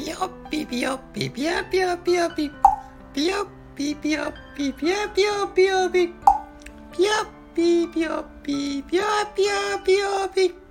ピヨッピピヨッピピヨピヨピヨピピヨッピピヨピピヨピヨピヨピピヨピピヨピピヨピヨピヨピ